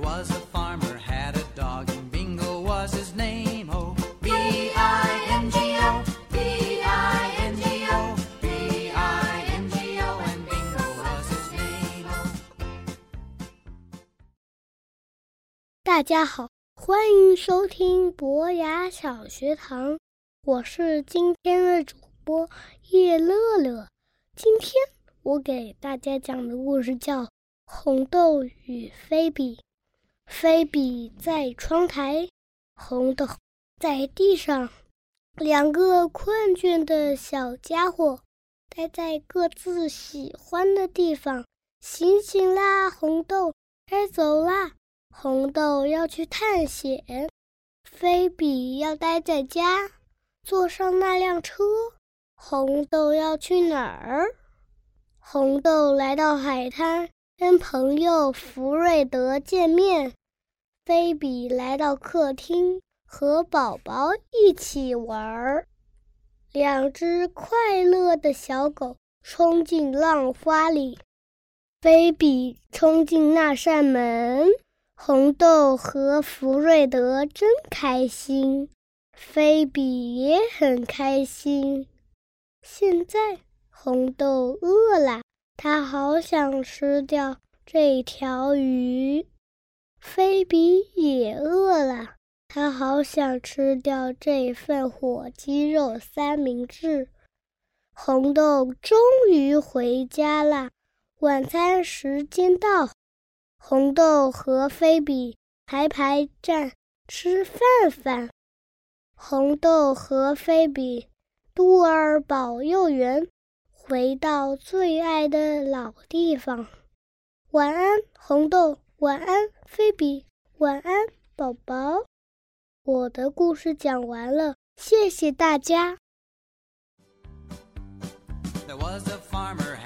was a farmer had a dog and bingo was his nameo bingo bingo bingo bingo 大家好欢迎收听博雅小学堂我是今天的主播叶乐乐今天我给大家讲的故事叫红豆与飞比菲比在窗台，红豆在地上，两个困倦的小家伙待在各自喜欢的地方。醒醒啦，红豆，该走啦！红豆要去探险，菲比要待在家，坐上那辆车。红豆要去哪儿？红豆来到海滩，跟朋友福瑞德见面。菲比来到客厅，和宝宝一起玩儿。两只快乐的小狗冲进浪花里，菲比冲进那扇门。红豆和福瑞德真开心，菲比也很开心。现在红豆饿了，他好想吃掉这条鱼。菲比也饿了，他好想吃掉这份火鸡肉三明治。红豆终于回家了，晚餐时间到。红豆和菲比排排站吃饭饭。红豆和菲比肚儿饱又圆，回到最爱的老地方。晚安，红豆。晚安，菲比。晚安，宝宝。我的故事讲完了，谢谢大家。There was a farmer